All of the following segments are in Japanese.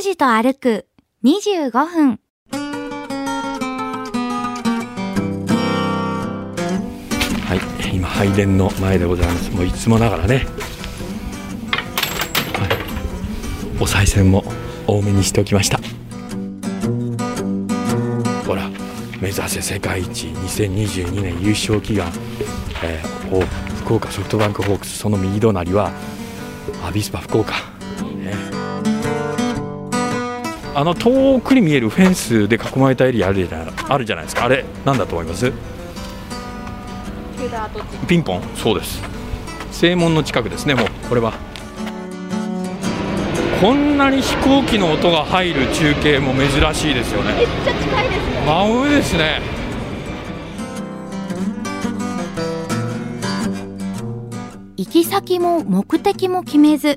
拓司と歩く25分。はい、今拝殿の前でございます。もういつもながらね、はい、お賽銭も多めにしておきました。ほら、目指せ世界一2022年優勝祈願、えーお福岡ソフトバンクホークスその右隣はアビスパ福岡。ねあの遠くに見えるフェンスで囲まれたエリアあるじゃないあるじゃないですか。あれなんだと思います？ピンポン。そうです。正門の近くですね。もうこれは。こんなに飛行機の音が入る中継も珍しいですよね。めっちゃ近いですね。真上ですね。行き先も目的も決めず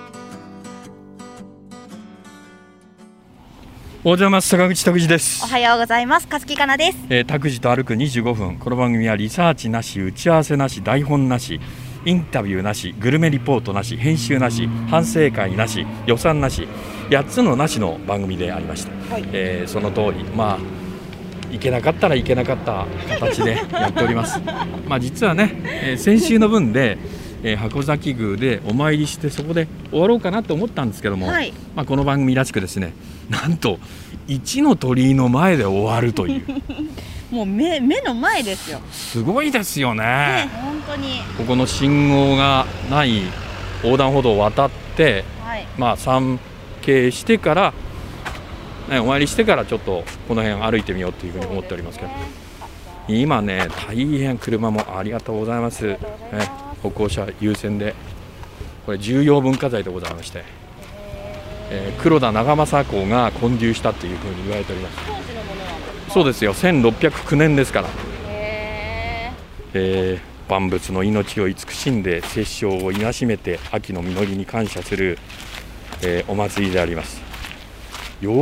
おはようございます坂口拓司です。おはようございます。かつきかなです。えー、拓司と歩く25分。この番組はリサーチなし打ち合わせなし台本なしインタビューなしグルメリポートなし編集なし反省会なし予算なし8つのなしの番組でありまして、はい。えーその通り。まあいけなかったらいけなかった形でやっております。まあ実はね、えー先週の分で、えー箱崎宮でお参りしてそこで終わろうかなと思ったんですけども、はい。まあ、この番組らしくですねなんと一の鳥居の前で終わるという もう目目の前ですよ。すごいですよねね、本当に。ここの信号がない横断歩道を渡って、はい。まあ、参詣してから、ね、お参りしてからちょっとこの辺歩いてみようというふうに思っておりますけど今ね大変車もありがとうございます、ね、歩行者優先でこれ重要文化財でございまして、えー黒田長政公が建立したというふうに言われております。そうですよ。1609年ですから。へえー万物の命を慈しんで殺生を戒めて秋の実りに感謝する、えーお祭りであります。養老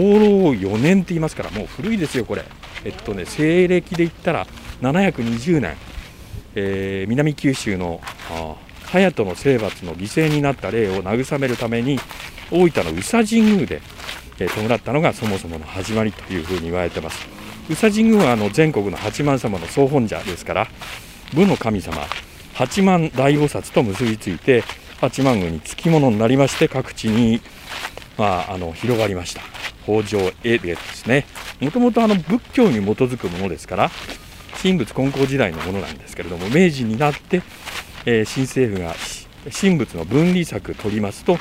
4年って言いますからもう古いですよこれ。えっとね西暦で言ったら720年、えー南九州の隼人の征伐の犠牲になった霊を慰めるために大分の宇佐神宮で、えー弔ったのがそもそもの始まりというふうに言われています。宇佐神宮はあの全国の八幡様の総本社ですから武の神様八幡大菩薩と結びついて八幡宮につきものになりまして各地に、まあ、あの広がりました。北条絵ですね。もともと仏教に基づくものですから神仏混交時代のものなんですけれども明治になって、えー新政府がし神仏の分離策取りますと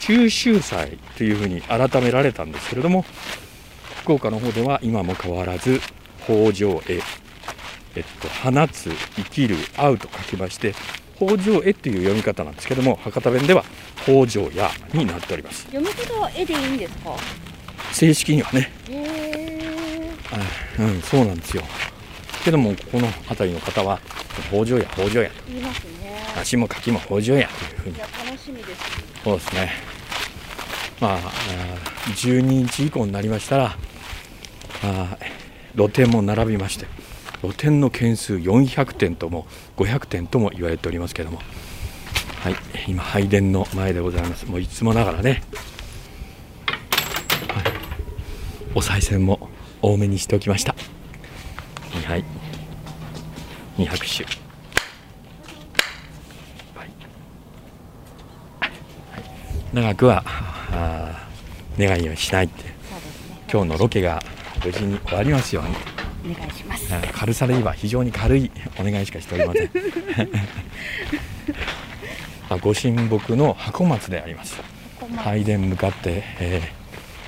中秋祭というふうに改められたんですけれども福岡の方では今も変わらず北条絵えっと、放つ、生きる、会うと書きまして、北条絵という読み方なんですけども、博多弁では北条屋になっております。読み方は絵でいいんですか？正式にはね、へえ。あうん、そうなんですよ。けども、この辺りの方は、北条屋、北条屋と、言いますね。足も柿も北条屋というふうにいや楽しみです。そうですね。まあ、あー12日以降になりましたら、あー露店も並びまして、露店の件数400点とも500点とも言われておりますけども、はい、今、拝殿の前でございます。もういつもながらね、はい、お賽銭も多めにしておきました。はい、2拍手。はい。長くはあー願いをしないって。ね。今日のロケが無事に終わりますように。お願いします。軽さで言えば非常に軽いお願いしかしておりません。あご神木の箱松であります。拝殿向かって、え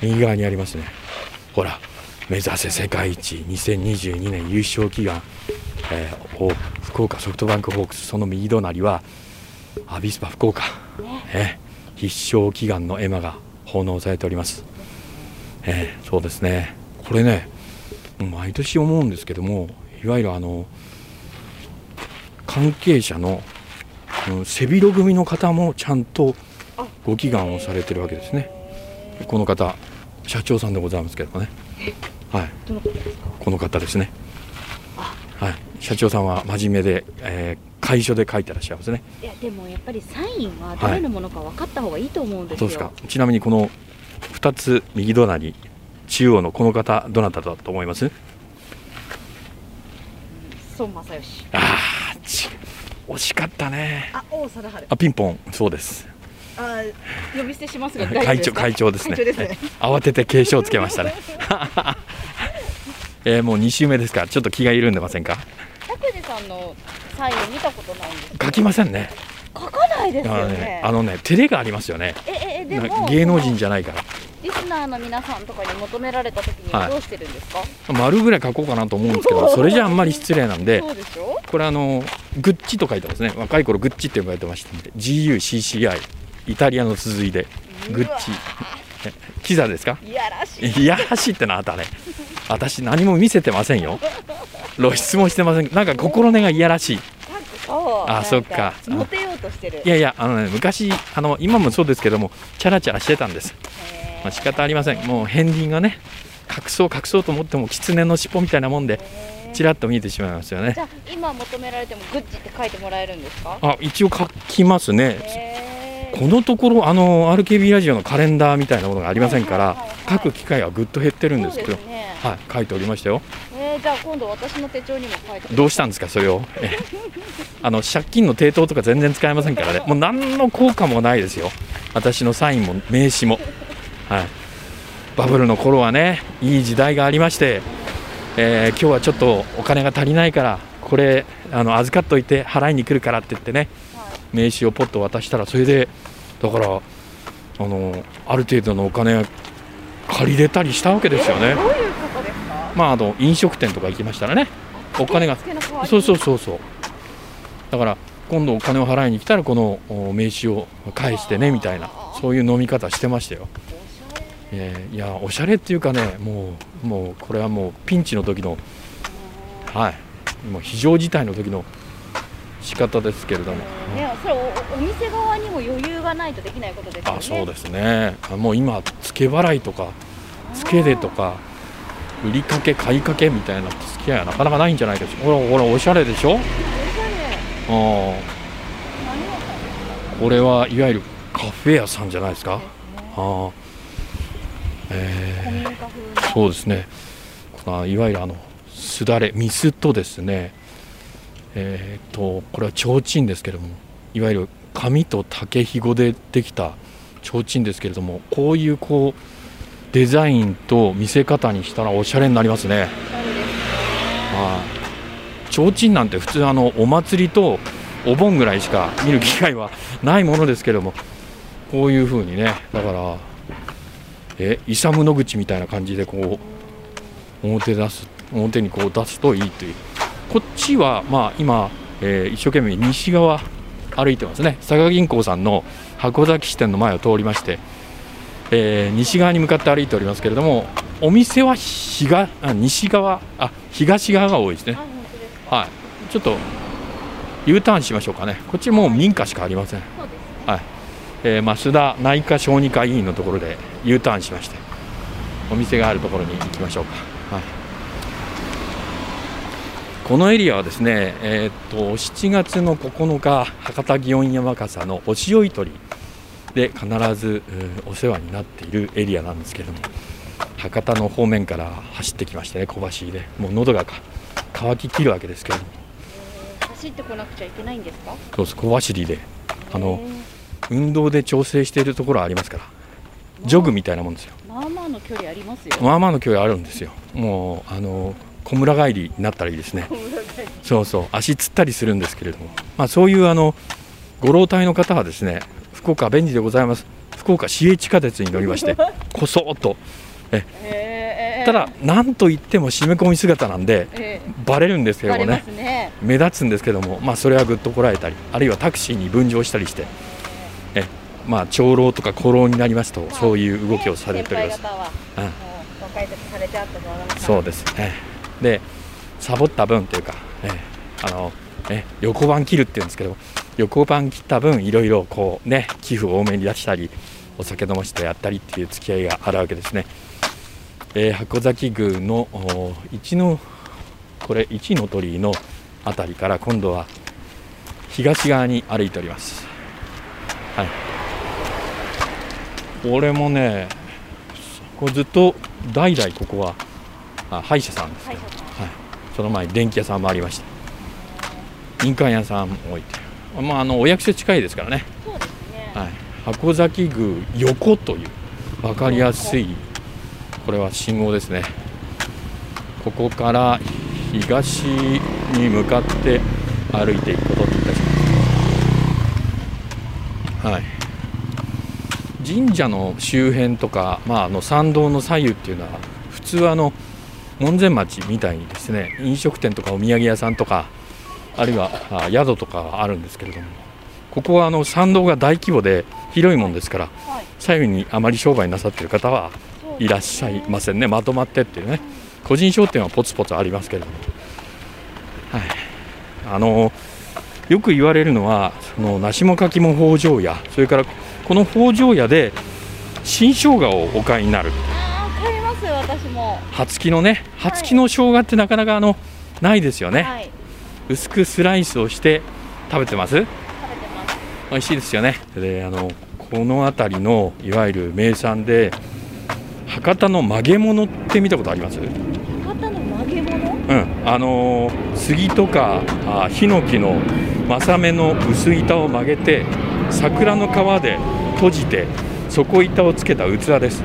ー右側にありますね。ほら目指せ世界一2022年優勝祈願、えーお福岡ソフトバンクホークスその右隣はアビスパ福岡、えー必勝祈願の絵馬が奉納されております、えーそうですね。これね毎年思うんですけどもいわゆるあの関係者のうん背広組の方もちゃんとご祈願をされてるわけですね。この方社長さんでございますけどもねはい。どの方ですか？この方ですね。はい。社長さんは真面目で、えー楷書で書いてらっしゃいますね。いやでもやっぱりサインは誰のものか分かった方がいいと思うんですよ、どうですか？ちなみにこの2つ右隣中央のこの方どなただと思います？孫正義。ああち惜しかったね。あ王貞治。あピンポン。そうです。あ呼び捨てしますが会長会長ですね。ね。慌てて警鐘をつけましたね えーもう2週目ですからちょっと気が緩んでませんか？拓司さんのサイン見たことないんです書きませんね。書かないですあのよねねあのね照れがありますよね。えええでも芸能人じゃないから。リスナーの皆さんとかに求められた時にははい。どうしてるんですか、丸ぐらい書こうかなと思うんですけど それじゃあんまり失礼なんで。これあのグッチと書いてますね。若い頃グッチって呼ばれてましたんで。GUCCI イ。タリアの続いで。グッチ。え キザですか？いやらしい。いやらしいってなあったね私何も見せてませんよ。露出もしてません。なんか心根がいやらしい。あそっか。モテようとしてる。いやいやあのね昔あの今もそうですけどもチャラチャラしてたんです、まあ、仕方ありません。もう片鱗がね隠そう隠そうと思っても狐の尻尾みたいなもんでちらっと見えてしまいますよね。じゃあ今求められてもグッチって書いてもらえるんですか？あ一応書きますねこのところあの RKB ラジオのカレンダーみたいなものがありませんからはいはいはいはい。書く機会はぐっと減ってるんですけどね。はい書いておりましたよ。えー、じゃあ今度私の手帳にも書いてどうしたんですかそれを？えあの借金の抵当とか全然使えませんからね。もう何の効果もないですよ。私のサインも名刺も。はい。バブルの頃はねいい時代がありまして、えー今日はちょっとお金が足りないからこれあの預かっといて払いに来るからって言ってねはい名刺をポッと渡したらそれでだからあのある程度のお金が借りれたりしたわけですよね。どういうことですか？まああの飲食店とか行きましたらね。お金がそうそうそうそう。だから今度お金を払いに来たらこのお名刺を返してねみたいなそういう飲み方してましたよ、えーいやおしゃれっていうかねもうもうこれはもうピンチの時のはいもう非常事態の時の仕方ですけれども、ね、それおお店側にも余裕がないとできないことですよね。あそうですね。あもう今付け払いとか付けでとか売りかけ買いかけみたいな付き合いはなかなかないんじゃないですか。ほらほらおしゃれでしょ？おしゃれ。これはいわゆるカフェ屋さんじゃないですか？ああ。え。ーそうですね。このいわゆるあのすだれミスとですねえー、とこれは提灯ですけれどもいわゆる紙と竹ひごでできた提灯ですけれどもこういうこうデザインと見せ方にしたらおしゃれになりますね。はい提灯なんて普通あのお祭りとお盆ぐらいしか見る機会はないものですけれどもこういう風にねだからえイサム・ノグチみたいな感じでこう表出す表にこう出すといいというこっちはまあ今、えー一生懸命西側歩いてますね。佐賀銀行さんの箱崎支店の前を通りまして、えー西側に向かって歩いておりますけれどもお店は東あ西側あ東側が多いですね。はい、ちょっと U ターンしましょうかね、こっちもう民家しかありません。はい。えー増田内科小児科医院のところで U ターンしまして、お店があるところに行きましょうか。はいこのエリアはですね、えーっと7月の9日、博多祇園山笠のお塩い取りで必ず、えーお世話になっているエリアなんですけれども、博多の方面から走ってきましてね、小走りで、もう喉がか乾ききるわけですけれども。えー走ってこなくちゃいけないんですか？そうです小走りであの運動で調整しているところはありますからジョグみたいなもんですよまあまあの距離ありますよ。まあまあの距離あるんですよもうあの小村帰りになったらいいですね。そうそう。足つったりするんですけれども、まあ、そういうあのご老体の方はですね福岡便利でございます。福岡市営地下鉄に乗りまして こそっと。へー。ただなんといっても締め込み姿なんでえバレるんですけどもね。すね。目立つんですけども、まあ、それはぐっとこらえたりあるいはタクシーに分乗したりして、えまあ、長老とか古老になりますとそういう動きをされております。うん。そうです、ええでサボった分というか、ええあのえ横番切るっていうんですけど旅行版切った分いろいろこうね寄付を多めに出したりお酒飲ませてやったりっていう付き合いがあるわけですね、えー、箱崎宮の一のこれ一の鳥居の辺りから今度は東側に歩いております。はい。これもねこれずっと代々ここはあ歯医者さんですけど、はい、その前に電気屋さんもありました印鑑屋さんも置いてまああのお役所近いですからね。そうですね、はい、箱崎宮横という分かりやすいこれは信号ですね。ここから東に向かって歩いていくことにいたします。はい。神社の周辺とか、まあ、あの参道の左右っていうのは普通はあの門前町みたいにですね飲食店とかお土産屋さんとかあるいは宿とかあるんですけれどもここはあの参道が大規模で広いもんですから、はい、左右にあまり商売なさっている方はいらっしゃいませんね。まとまってっていうね個人商店はポツポツありますけれども、はい、あのよく言われるのはその梨も柿も北条屋それからこの北条屋で新生姜をお買いになる私も。葉付きのね葉付きの生姜ってなかなかあのないですよね、はい、薄くスライスをして食べてます？食べてます。美味しいですよね。であのこの辺りのいわゆる名産で博多の曲げ物って見たことあります？博多の曲げ物？うん。あの杉とかあヒノキの正目の薄板を曲げて桜の皮で閉じて底板をつけた器です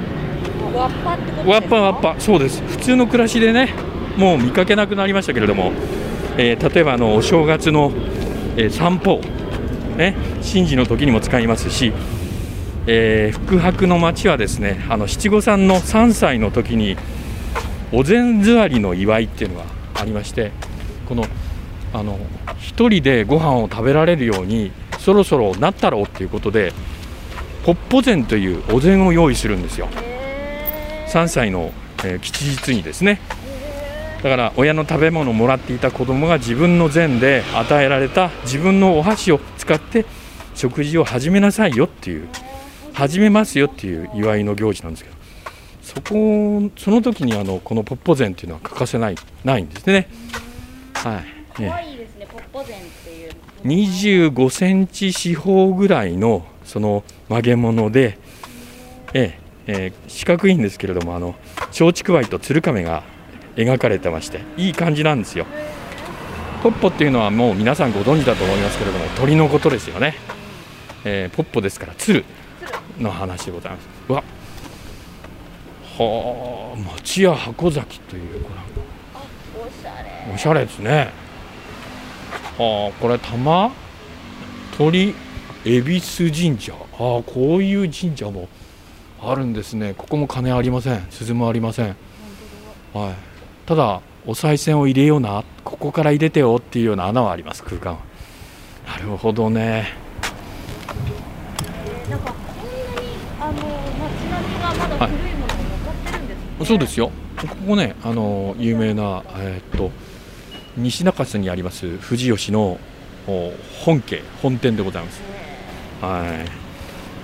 わっぱってことわっぱわっぱそうです。普通の暮らしでねもう見かけなくなりましたけれどもえー、例えばあのお正月の、えー、散歩、ね、神事の時にも使いますし、えー、福伯の町はですねあの七五三の3歳の時にお膳座りの祝いっていうのがありましてこのあの1人でご飯を食べられるようにそろそろなったろうっていうことでポッポ膳というお膳を用意するんですよ。3歳の、えー、吉日にですねだから親の食べ物をもらっていた子供が自分の膳で与えられた自分のお箸を使って食事を始めなさいよっていう始めますよっていう祝いの行事なんですけどそこその時にあのこのポッポ膳っていうのは欠かせないないんですね。はい。可愛いですね、ポッポ膳っていう。25センチ四方ぐらいのその曲げ物で、えええー、四角いんですけれどもあの松竹梅と鶴亀が描かれてましていい感じなんですよ。ポッポっていうのはもう皆さんご存知だと思いますけれども鳥のことですよね、えー、ポッポですから鶴の話でございます。うわはあ町屋箱崎というこれ。おしゃれ。おしゃれですね。はあこれ玉？鳥？恵比寿神社？ああこういう神社もあるんですね。ここも鐘ありません。鈴もありません。はい。ただお賽銭を入れようなここから入れてよっていうような穴はあります。空間は。なるほどね。なんかこんなにあの街並みがまだ古いものが残ってるんですね、はい、そうですよ。ここねあの有名なえー、っと西中洲にあります富士吉の本家本店でございます、はい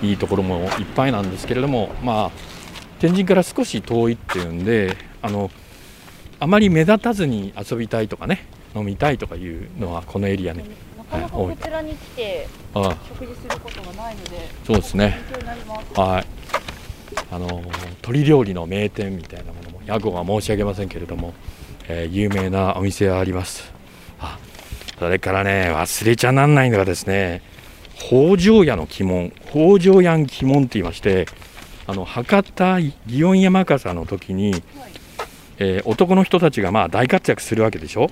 いいところもいっぱいなんですけれどもまあ天神から少し遠いっていうんであのあまり目立たずに遊びたいとかね飲みたいとかいうのはこのエリアに、なかなかこちらに来て食事することがないのでそうですね。はい。あの鶏料理の名店みたいなものも屋号は申し上げませんけれども、えー、有名なお店があります。あそれからね忘れちゃなんないのがですね北条屋の鬼門北条屋鬼門って言いましてあの博多祇園山笠の時に、はい。えー、男の人たちがまあ大活躍するわけでしょ、はい、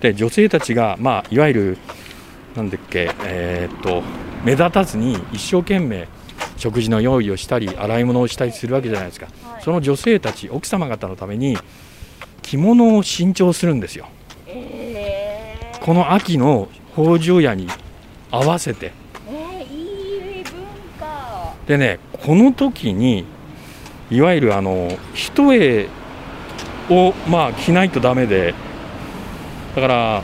で女性たちが、まあ、いわゆるなんだっけ、えー、っと目立たずに一生懸命食事の用意をしたり洗い物をしたりするわけじゃないですか、はい、その女性たち奥様方のために着物を新調するんですよ、えー、この秋の北条屋に合わせて、でねこの時にいわゆるあの一重をまあ着ないとダメでだから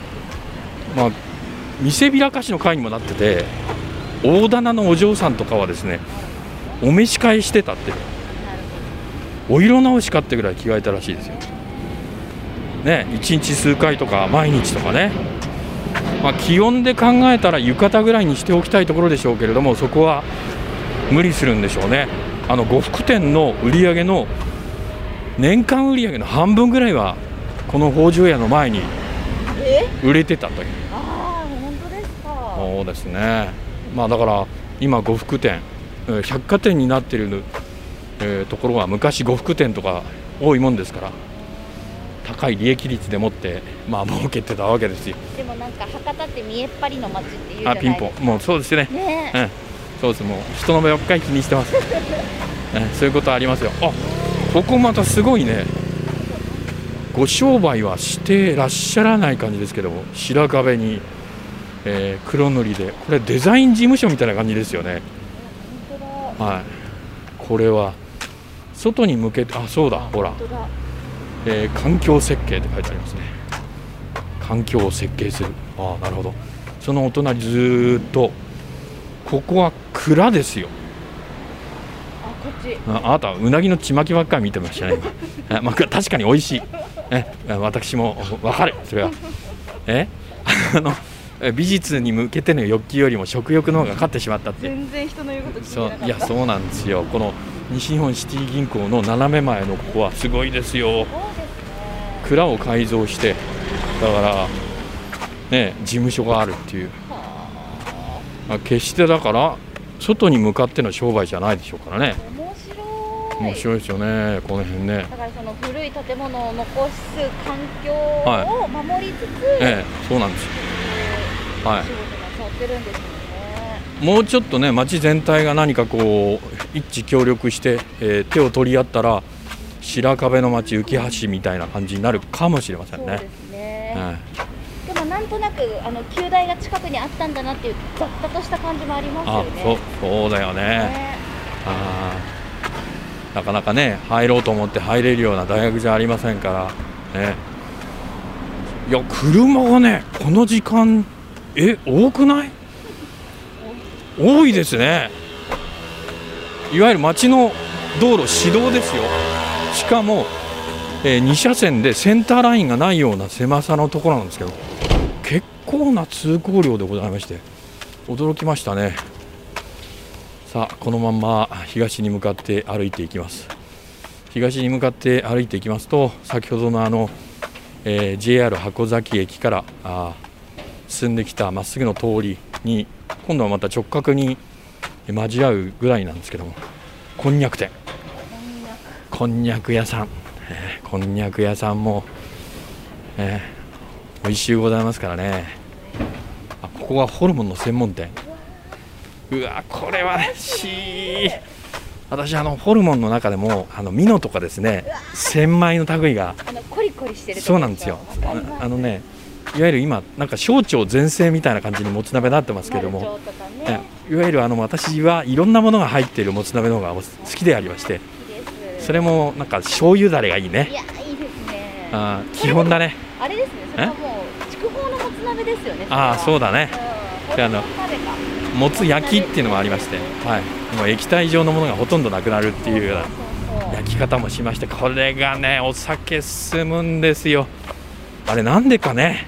まあ見せびらかしの会にもなってて大棚のお嬢さんとかはですねお召し替えしてたってお色直しかってぐらい着替えたらしいですよ。ね1日数回とか毎日とかね、まあ、気温で考えたら浴衣ぐらいにしておきたいところでしょうけれどもそこは無理するんでしょうね。あの呉服店の売り上げの年間売り上げの半分ぐらいはこの北条屋の前にえ？売れてたという。ああ本当ですか。そうですね。まあだから今呉服店えー百貨店になっている、えーところは昔呉服店とか多いもんですから高い利益率でもってまあ儲けてたわけですよ。でもなんか博多って見えっ張りの街っていうじゃなあいですか。ピンポン。もうそうですね。ね。うんそうですもう人の目ばっかり気にしてます、う んそういうことありますよ。あここまたすごいね。ご商売はしてらっしゃらない感じですけども白壁に、えー黒塗りで。これデザイン事務所みたいな感じですよね。はい。これは外に向けてあそうだほら。えー環境設計って書いてありますね。環境を設計する。ああなるほど。そのお隣ずっとここは蔵ですよ。あこっち。ああなたはうなぎのちまきばっかり見てましたねまあ、確かに美味しい。え私も分かる。それは。え？あのえ美術に向けての欲求よりも食欲の方が勝ってしまったって全然人の言うこと聞いてそういやそうなんですよ。この西日本シティ銀行の斜め前のここはすごいですよ。ね。蔵を改造してだからね事務所があるっていう。まあ決してだから外に向かっての商売じゃないでしょうからね。面白い。面白いですよねこの辺ね。だからその古い建物を残す環境を守りつつ、ええそうなんです。よはい。仕事なさってるんですよね。もうちょっとね町全体が何かこう一致協力して、えー手を取り合ったら白壁の町浮橋みたいな感じになるかもしれませんね。そうですね。はいとなくあの旧大が近くにあったんだなっていう雑多とした感じもありますよあね。そうそうだよね。ね。あー。なかなかね入ろうと思って入れるような大学じゃありませんから。ね。いや車がねこの時間え多くない？多いですね。いわゆる街の道路市道ですよ。しかも、え2車線でセンターラインがないような狭さのところなんですけど。結構な通行量でございまして驚きましたね。さあこのまま東に向かって歩いていきます。東に向かって歩いていきますと先ほどのあの、えー JR 箱崎駅からあ進んできたまっすぐの通りに今度はまた直角に交わうぐらいなんですけどもこんにゃく店。こんにゃく屋さん、えーこんにゃく屋さんも、えー美味しゅうございますからね。あここはホルモンの専門店。うわこれはねしー。私あのホルモンの中でもあのミノとかですね千枚の類がコリコリしてるそうなんですよ。ああのねいわゆる今なんか小腸全盛みたいな感じにもつ鍋になってますけども。いわゆるあの私はいろんなものが入っているもつ鍋の方が好きでありましてそれもなんか醤油だれがいいいねやいいですね。あー基本だね。あれですね。それはもう鍋ですよね。ああそうだ。だね。うあのもつ焼きっていうのもありまして、はい、もう液体状のものがほとんどなくなるっていうような焼き方もしましてこれがねお酒進むんですよ。あれなんでかね。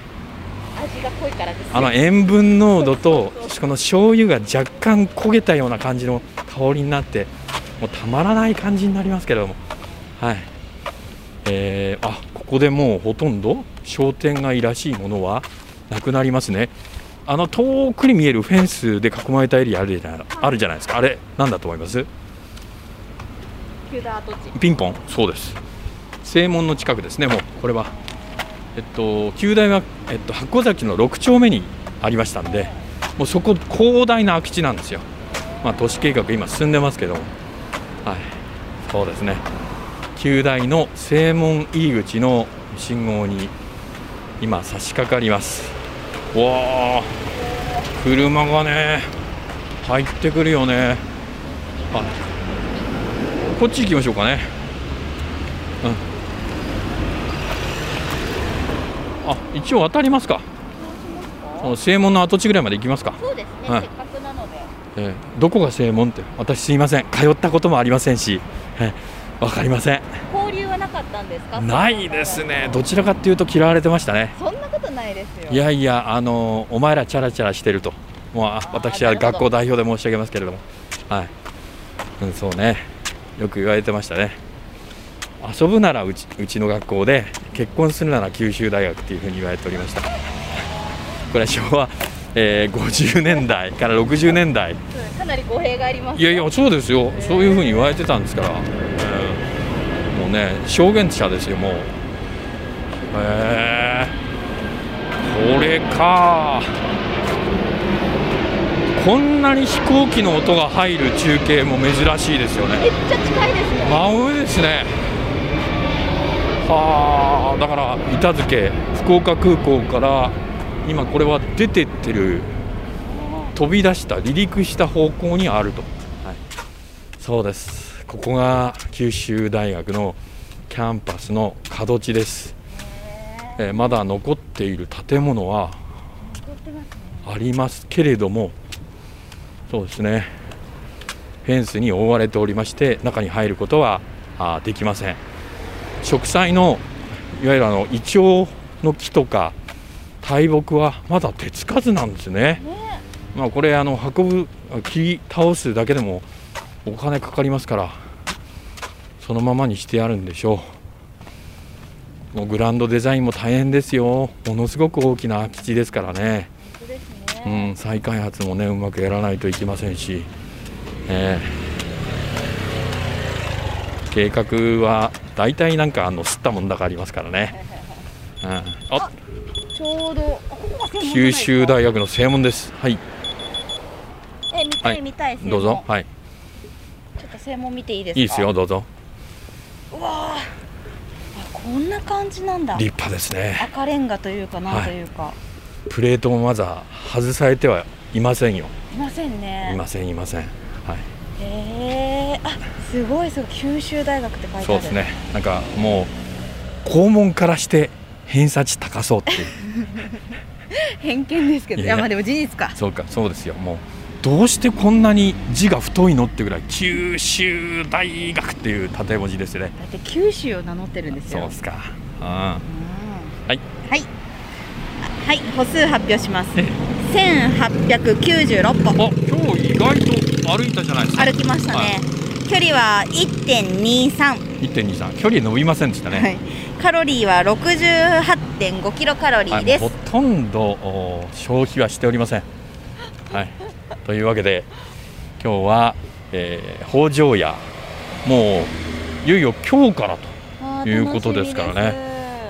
味が濃いからですね。あの塩分濃度とこの醤油が若干焦げたような感じの香りになってもうたまらない感じになりますけれども。はい。えー、あここでもうほとんど商店街らしいものはなくなりますね。あの遠くに見えるフェンスで囲まれたエリアあるじゃないあるじゃないですか。あれなんだと思います？ピンポン。そうです。正門の近くですね。もうこれは。えっと旧大は、えっと、箱崎の6丁目にありましたんでもうそこ広大な空き地なんですよ。まあ都市計画今進んでますけども。はい。そうですね。旧大の正門入り口の信号に今差し掛かりますわあ車がね入ってくるよね。あこっち行きましょうかね。うん。あ、一応渡りますか。その正門の跡地ぐらいまで行きますか、そうですね、はいせっかくなので。えーどこが正門って私すいません。通ったこともありませんし、えーわかりませんんですか？ないですね。どちらかっていうと嫌われてましたね。そんなことないですよ。いやいやあのお前らチャラチャラしてると。もうあ私は学校代表で申し上げますけれども。はい、うん、そうね。よく言われてましたね。遊ぶならうちうちの学校で結婚するなら九州大学っていうふうに言われておりました。これは昭和、えー50年代から60年代。うんかなり語弊がありますいやいやそうですよ。そういうふうに言われてたんですから、えーもうね証言者ですよもう。へえこれか。こんなに飛行機の音が入る中継も珍しいですよね。めっちゃ近いですね。真上ですね。はあだから板付福岡空港から今これは出てってる飛び出した離陸した方向にあると、はい、そうですここが九州大学のキャンパスの角地です、えーまだ残っている建物はありますけれどもそうですね。フェンスに覆われておりまして中に入ることはあーできません。植栽のいわゆるあのイチョウの木とか大木はまだ手つかずなんですね。ね。まあこれあの運ぶ切り倒すだけでもお金かかりますからそのままにしてあるんでしょう。もうグランドデザインも大変ですよ。ものすごく大きな空き地ですからね。本当ですうね、ん、再開発もねうまくやらないといけませんし、えー計画は大体なんかあの吸ったもんだがありますからね、うん、あちょうど九州大学の正門です。はい。え見たはい。い見たいどうぞ。はい。ちょっと専門見ていいですか？いいですよどうぞ。うわー。あこんな感じなんだ。立派ですね。赤レンガというかなんというか、プレートもまだ外されてはいませんよ。い、ませんね。いませんいません。はい。へえあすごいすごい。九州大学って書いてある。そうですね。なんかもう校門からして偏差値高そうっていう。偏見ですけど。いやまあでも事実か。そうかそうですよ。もうどうしてこんなに字が太いのってぐらい九州大学っていう縦文字ですよね。だって九州を名乗ってるんですよ。そうですか。うんうん。はい。はい。あはい。歩数発表します。1896歩。あ今日意外と歩いたじゃないですか。歩きましたね、は距離は1.23、1.23距離伸びませんでしたね、はい、カロリーは68.5キロカロリーです、はい。ほとんどお消費はしておりません。はい、というわけで今日は、えー北条屋。もういよいよ今日からと、いうことですからね。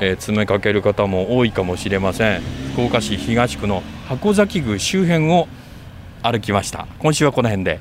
えー詰めかける方も多いかもしれません。福岡市東区の箱崎宮周辺を歩きました。今週はこの辺で